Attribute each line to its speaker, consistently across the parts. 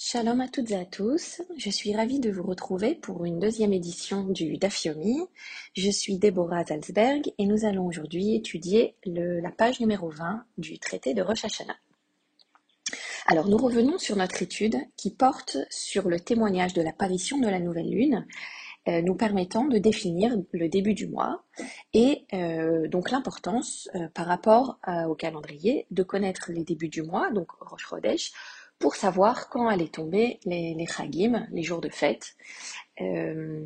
Speaker 1: Shalom à toutes et à tous, je suis ravie de vous retrouver pour une deuxième édition du Dafyomi. Je suis Déborah Zalzberg et nous allons aujourd'hui étudier la page numéro 20 du traité de Rosh Hashanah. Alors nous revenons sur notre étude qui porte sur le témoignage de l'apparition de la nouvelle lune, euh, nous permettant de définir le début du mois et euh, donc l'importance euh, par rapport au calendrier de connaître les débuts du mois, donc Rosh Chodesh, pour savoir quand allaient tomber les, les Chagim, les jours de fête. Euh,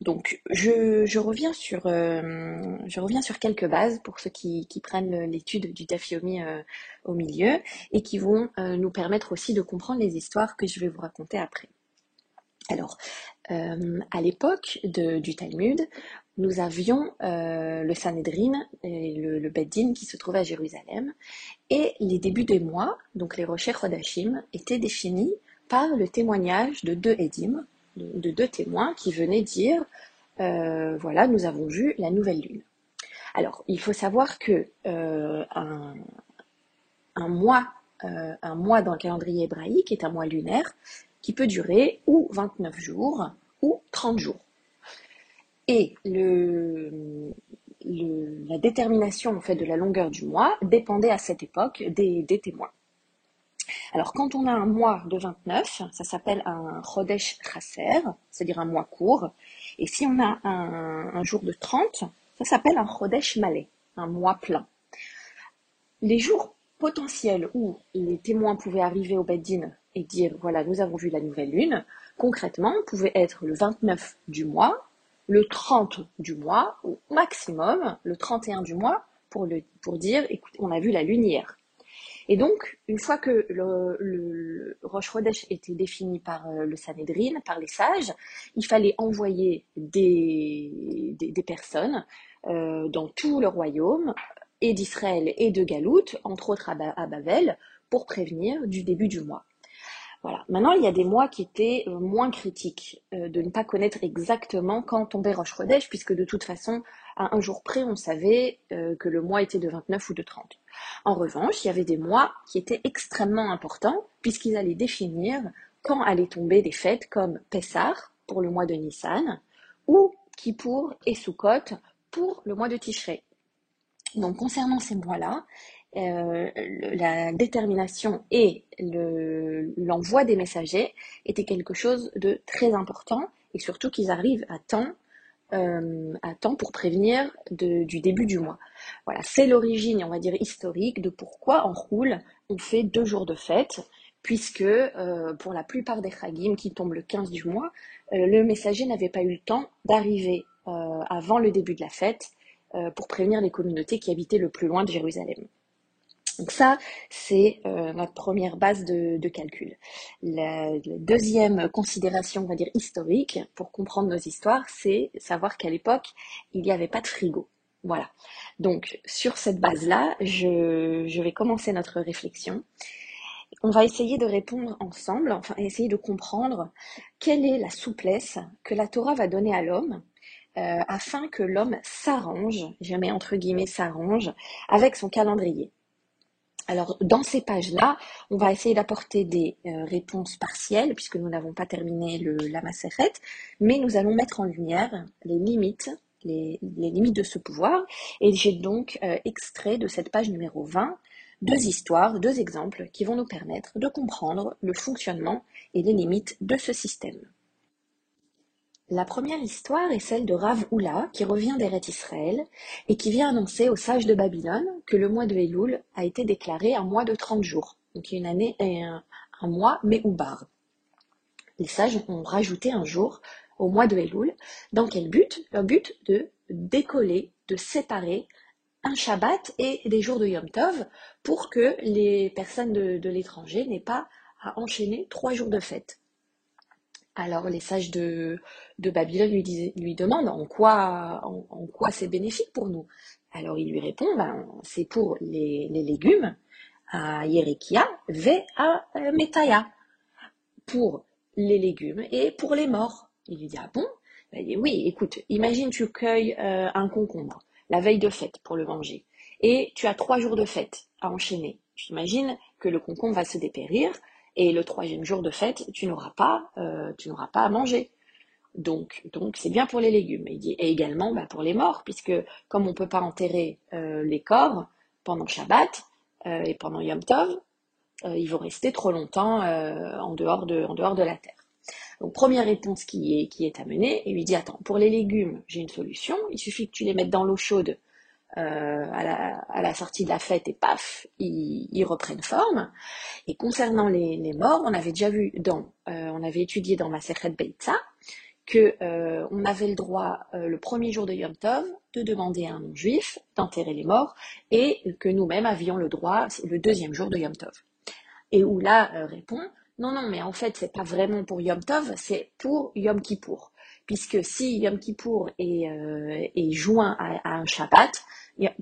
Speaker 1: donc, je, je reviens sur, euh, je reviens sur quelques bases pour ceux qui, qui prennent l'étude du Dafyomi euh, au milieu et qui vont euh, nous permettre aussi de comprendre les histoires que je vais vous raconter après. Alors, euh, à l'époque du Talmud, nous avions euh, le Sanhedrin et le, le Beth Din qui se trouvait à Jérusalem et les débuts des mois, donc les Rocher Chodashim, étaient définis par le témoignage de deux Edim, de, de deux témoins qui venaient dire euh, voilà, nous avons vu la nouvelle lune. Alors, il faut savoir que euh, un, mois, un mois dans le calendrier hébraïque est un mois lunaire qui peut durer ou 29 jours ou 30 jours. Et la détermination en fait, de la longueur du mois dépendait à cette époque des, témoins. Alors, quand on a un mois de 29, ça s'appelle un Chodesh Chaser, c'est-à-dire un mois court. Et si on a un, jour de 30, ça s'appelle un Chodesh Malé, un mois plein. Les jours potentiels où les témoins pouvaient arriver au Beddin et dire voilà, nous avons vu la nouvelle lune, concrètement, pouvaient être le 29 du mois, le 30 du mois, ou maximum le 31 du mois, pour, le, pour dire écoute, on a vu la lune hier. Et donc, une fois que le, le, le Rosh Chodesh était défini par euh, le Sanhedrin, par les sages, il fallait envoyer des, des, personnes euh, dans tout le royaume, et d'Israël et de Galout, entre autres à Babel, pour prévenir du début du mois. Voilà. Maintenant, il y a des mois qui étaient euh, moins critiques, euh, de ne pas connaître exactement quand tombait Rosh Chodesh, puisque de toute façon, à un jour près, on savait euh, que le mois était de 29 ou de 30. En revanche, il y avait des mois qui étaient extrêmement importants, puisqu'ils allaient définir quand allaient tomber des fêtes comme Pessah pour le mois de Nissan, ou Kippour et Sukkot pour le mois de Tishrei. Donc, concernant ces mois-là, euh, la détermination et le- l'envoi des messagers était quelque chose de très important et surtout qu'ils arrivent à temps, euh, à temps pour prévenir du début du mois. Voilà, c'est l'origine, on va dire historique, de pourquoi en roule on fait deux jours de fête, puisque euh, pour la plupart des Chagim qui tombent le 15 du mois, le messager n'avait pas eu le temps d'arriver avant le début de la fête pour prévenir les communautés qui habitaient le plus loin de Jérusalem. Donc ça, c'est euh, notre première base de, calcul. La, deuxième considération, on va dire historique, pour comprendre nos histoires, c'est savoir qu'à l'époque, il n'y avait pas de frigo. Voilà. Donc, sur cette base-là, je, je vais commencer notre réflexion. On va essayer de répondre ensemble, enfin essayer de comprendre quelle est la souplesse que la Torah va donner à l'homme euh, afin que l'homme s'arrange, je mets entre guillemets s'arrange, avec son calendrier. Alors, dans ces pages-là, on va essayer d'apporter des euh, réponses partielles, puisque nous n'avons pas terminé le, la Maseret, mais nous allons mettre en lumière les limites, les, les limites de ce pouvoir. Et j'ai donc euh, extrait de cette page numéro 20 deux histoires, deux exemples qui vont nous permettre de comprendre le fonctionnement et les limites de ce système. La première histoire est celle de Rav Hula qui revient d'Eret Israël et qui vient annoncer aux sages de Babylone que le mois de Elul a été déclaré un mois de 30 jours, donc une année et un, un mois Méhoubar. Les sages ont rajouté un jour au mois de Elul. Dans quel but? Le but de décoller, de séparer un Shabbat et des jours de Yom Tov pour que les personnes de l'étranger n'aient pas à enchaîner trois jours de fête. Alors les sages de, Babylone lui, lui demandent en quoi, c'est bénéfique pour nous. Alors il lui répond, ben, c'est pour les, légumes à Yerekia, ve à euh, Metaya, pour les légumes et pour les morts. Il lui dit, ah bon? Il dit, oui, écoute, imagine tu cueilles euh, un concombre la veille de fête pour le manger et tu as trois jours de fête à enchaîner. Tu imagines que le concombre va se dépérir Et le troisième jour de fête, tu n'auras pas, euh, tu n'auras pas à manger. Donc, donc c'est bien pour les légumes. Et, également bah, pour les morts, puisque comme on ne peut pas enterrer euh, les corps pendant Shabbat euh, et pendant Yom Tov, ils vont rester trop longtemps en, dehors de, en dehors de la terre. Donc première réponse qui est, qui est amenée, et lui dit attends, pour les légumes, j'ai une solution, il suffit que tu les mettes dans l'eau chaude euh, à, la, à, la, sortie de la fête et paf, ils, ils reprennent forme. Et concernant les, les, morts, on avait déjà vu dans, euh, on avait étudié dans ma Secret Beitza que euh, on avait le droit euh, le premier jour de Yom Tov de demander à un non-juif d'enterrer les morts et que nous-mêmes avions le droit le deuxième jour de Yom Tov. Et Oula euh, répond non, non, mais en fait, c'est pas vraiment pour Yom Tov, c'est pour Yom Kippour. Puisque si Yom Kippour est, euh, est joint à, un Shabbat,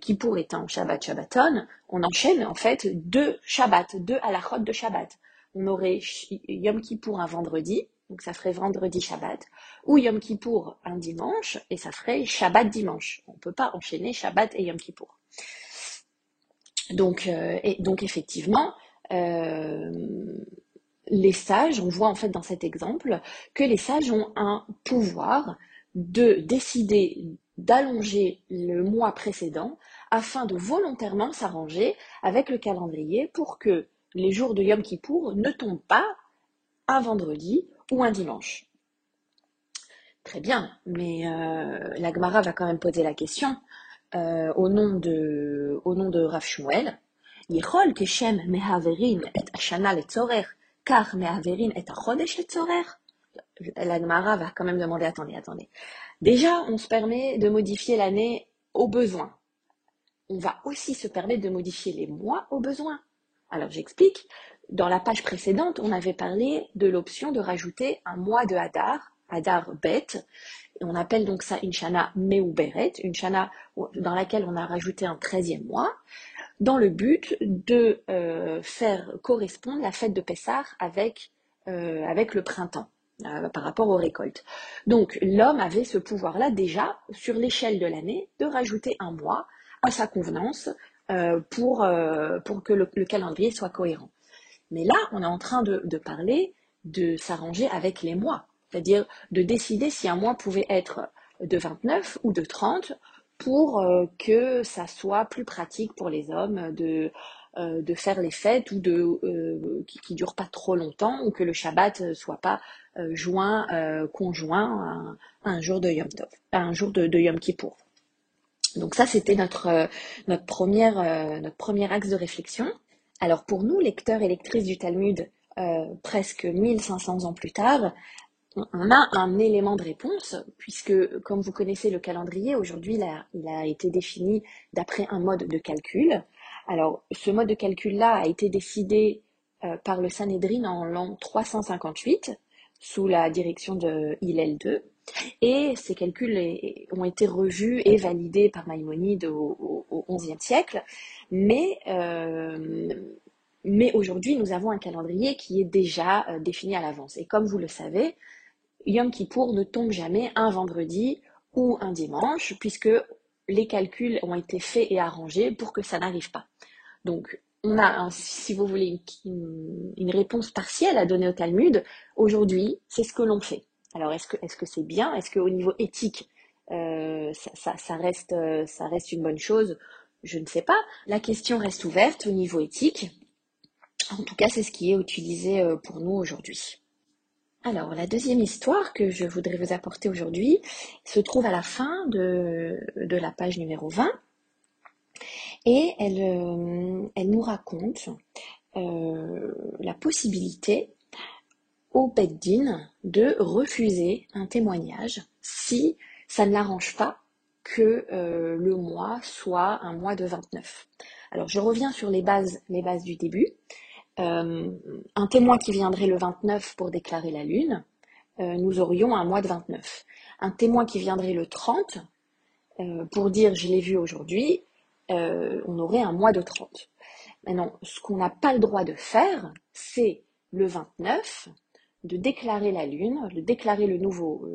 Speaker 1: Kippour étant Shabbat Shabbaton, on enchaîne en fait deux Shabbats, deux halachot de Shabbat. On aurait Yom Kippour un vendredi, donc ça ferait vendredi Shabbat, ou Yom Kippour un dimanche, et ça ferait Shabbat dimanche. On ne peut pas enchaîner Shabbat et Yom Kippour. Donc, euh, donc effectivement, euh, les sages, on voit en fait dans cet exemple que les sages ont un pouvoir de décider d'allonger le mois précédent afin de volontairement s'arranger avec le calendrier pour que les jours de Yom Kippour ne tombent pas un vendredi ou un dimanche. Très bien, mais euh, la Gemara va quand même poser la question euh, au nom de au nom de Rav Shmuel. Et car Mehaverin est un La Gemara va quand même demander, attendez, attendez. Déjà, on se permet de modifier l'année au besoin. On va aussi se permettre de modifier les mois au besoin. Alors j'explique. Dans la page précédente, on avait parlé de l'option de rajouter un mois de Hadar, Hadar bête. On appelle donc ça une shana Meuberet, une shana dans laquelle on a rajouté un treizième mois dans le but de euh, faire correspondre la fête de Pessah avec, euh, avec le printemps. Euh, par rapport aux récoltes. Donc l'homme avait ce pouvoir-là déjà sur l'échelle de l'année de rajouter un mois à sa convenance pour, pour que le, calendrier soit cohérent. Mais là, on est en train de, de parler de s'arranger avec les mois, c'est-à-dire de décider si un mois pouvait être de 29 ou de 30 pour euh, que ça soit plus pratique pour les hommes de, euh, de faire les fêtes ou de euh, qui, ne durent pas trop longtemps ou que le Shabbat soit pas joint conjoint à, un jour de Yom Tov, à un jour de, Yom Kippour. Donc ça c'était notre notre première notre premier axe de réflexion. Alors pour nous lecteurs et lectrices du Talmud presque 1500 ans plus tard, on a un élément de réponse, puisque comme vous connaissez le calendrier, aujourd'hui il a, été défini d'après un mode de calcul. Alors ce mode de calcul-là a été décidé euh, par le Sanhedrin en l'an 358, sous la direction de Hillel II, et ces calculs ont été revus et validés par Maïmonide au, XIe siècle, mais, euh, mais aujourd'hui nous avons un calendrier qui est déjà euh, défini à l'avance. Et comme vous le savez, Yom Kippour ne tombe jamais un vendredi ou un dimanche, puisque les calculs ont été faits et arrangés pour que ça n'arrive pas. Donc, on a, si vous voulez, une, réponse partielle à donner au Talmud. Aujourd'hui, c'est ce que l'on fait. Alors, est-ce que c'est bien? Est-ce qu'au niveau éthique, euh, ça, reste, ça reste une bonne chose? Je ne sais pas. La question reste ouverte au niveau éthique. En tout cas, c'est ce qui est utilisé euh, pour nous aujourd'hui. Alors, la deuxième histoire que je voudrais vous apporter aujourd'hui se trouve à la fin de, la page numéro 20 et elle, euh, elle nous raconte euh, la possibilité au Beddin de refuser un témoignage si ça ne l'arrange pas que euh, le mois soit un mois de 29. Alors je reviens sur les bases du début. Euh, un témoin qui viendrait le 29 pour déclarer la lune, euh, nous aurions un mois de 29. Un témoin qui viendrait le 30 euh, pour dire je l'ai vu aujourd'hui, on aurait un mois de 30. Maintenant, ce qu'on n'a pas le droit de faire, c'est le 29 de déclarer la lune, de déclarer le nouveau,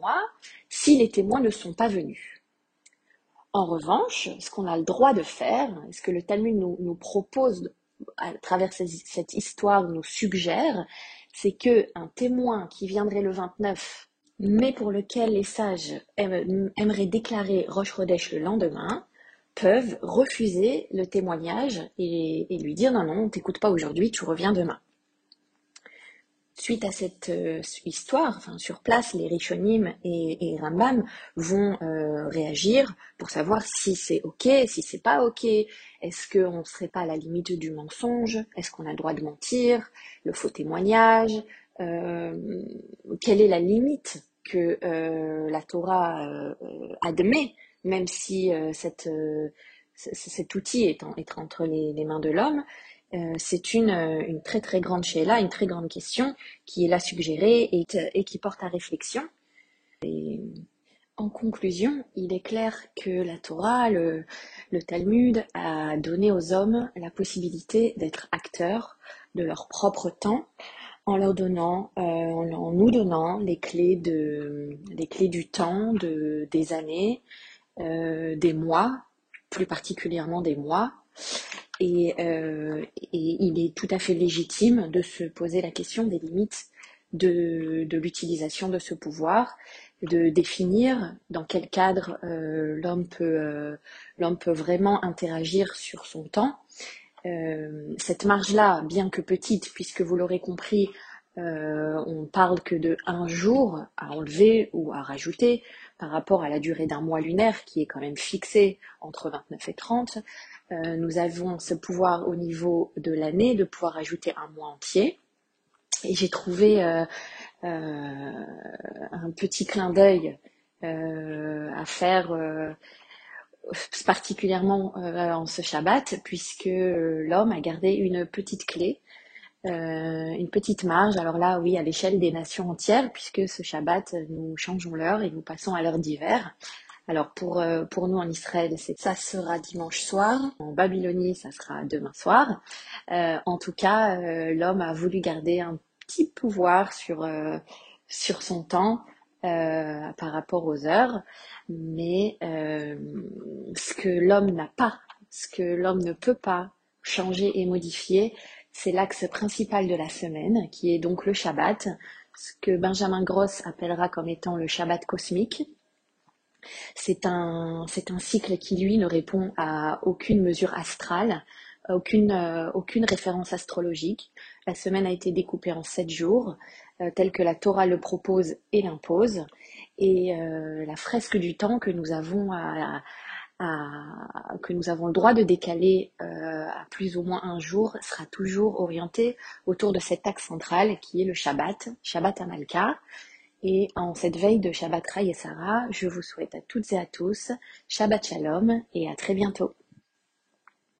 Speaker 1: mois, si les témoins ne sont pas venus. En revanche, ce qu'on a le droit de faire, ce que le Talmud nous propose à travers cette histoire nous suggère, c'est que un témoin qui viendrait le 29, mais pour lequel les sages aimeraient déclarer Roche le lendemain, peuvent refuser le témoignage et, et lui dire non, non, on t'écoute pas aujourd'hui, tu reviens demain. Suite à cette euh, histoire, enfin, sur place, les Rishonim et, Rambam vont euh, réagir pour savoir si c'est ok, si c'est pas ok, est-ce qu'on ne serait pas à la limite du mensonge, est-ce qu'on a le droit de mentir, le faux témoignage, euh, quelle est la limite que la Torah admet, même si cette, cet outil est entre les mains de l'homme, euh, c'est une, euh, une, très très grande une très grande question qui est là suggérée et, qui porte à réflexion. En conclusion, il est clair que la Torah, le, Talmud, a donné aux hommes la possibilité d'être acteurs de leur propre temps en leur donnant, euh, en, nous donnant les clés de, les clés du temps, de, des années, des mois, plus particulièrement des mois, euh, et, il est tout à fait légitime de se poser la question des limites de, l'utilisation de ce pouvoir, de définir dans quel cadre euh, l'homme peut, euh, l'homme peut vraiment interagir sur son temps. cette marge-là, bien que petite, puisque vous l'aurez compris, on parle que de un jour à enlever ou à rajouter par rapport à la durée d'un mois lunaire qui est quand même fixée entre 29 et 30. Euh, nous avons ce pouvoir au niveau de l'année de pouvoir ajouter un mois entier. Et j'ai trouvé euh, euh, un petit clin d'œil à faire particulièrement en ce Shabbat, puisque l'homme a gardé une petite clé, une petite marge. Alors là, oui, à l'échelle des nations entières, puisque ce Shabbat, nous changeons l'heure et nous passons à l'heure d'hiver. Alors pour, euh, pour nous en Israël, c'est ça sera dimanche soir. En Babylonie, ça sera demain soir. Euh, en tout cas, euh, l'homme a voulu garder un petit pouvoir sur, sur son temps par rapport aux heures. Mais ce que l'homme n'a pas, ce que l'homme ne peut pas changer et modifier, c'est l'axe principal de la semaine, qui est donc le Shabbat, ce que Benjamin Gross appellera comme étant le Shabbat cosmique. C'est un, un cycle qui, lui, ne répond à aucune mesure astrale, aucune, euh, aucune référence astrologique. La semaine a été découpée en sept jours, euh, tel que la Torah le propose et l'impose. Et euh, la fresque du temps que nous avons à, que nous avons le droit de décaler à plus ou moins un jour sera toujours orientée autour de cet axe central qui est le Shabbat, Shabbat Amalka. Et en cette veille de Shabbat Ray et Sarah, je vous souhaite à toutes et à tous Shabbat Shalom et à très bientôt.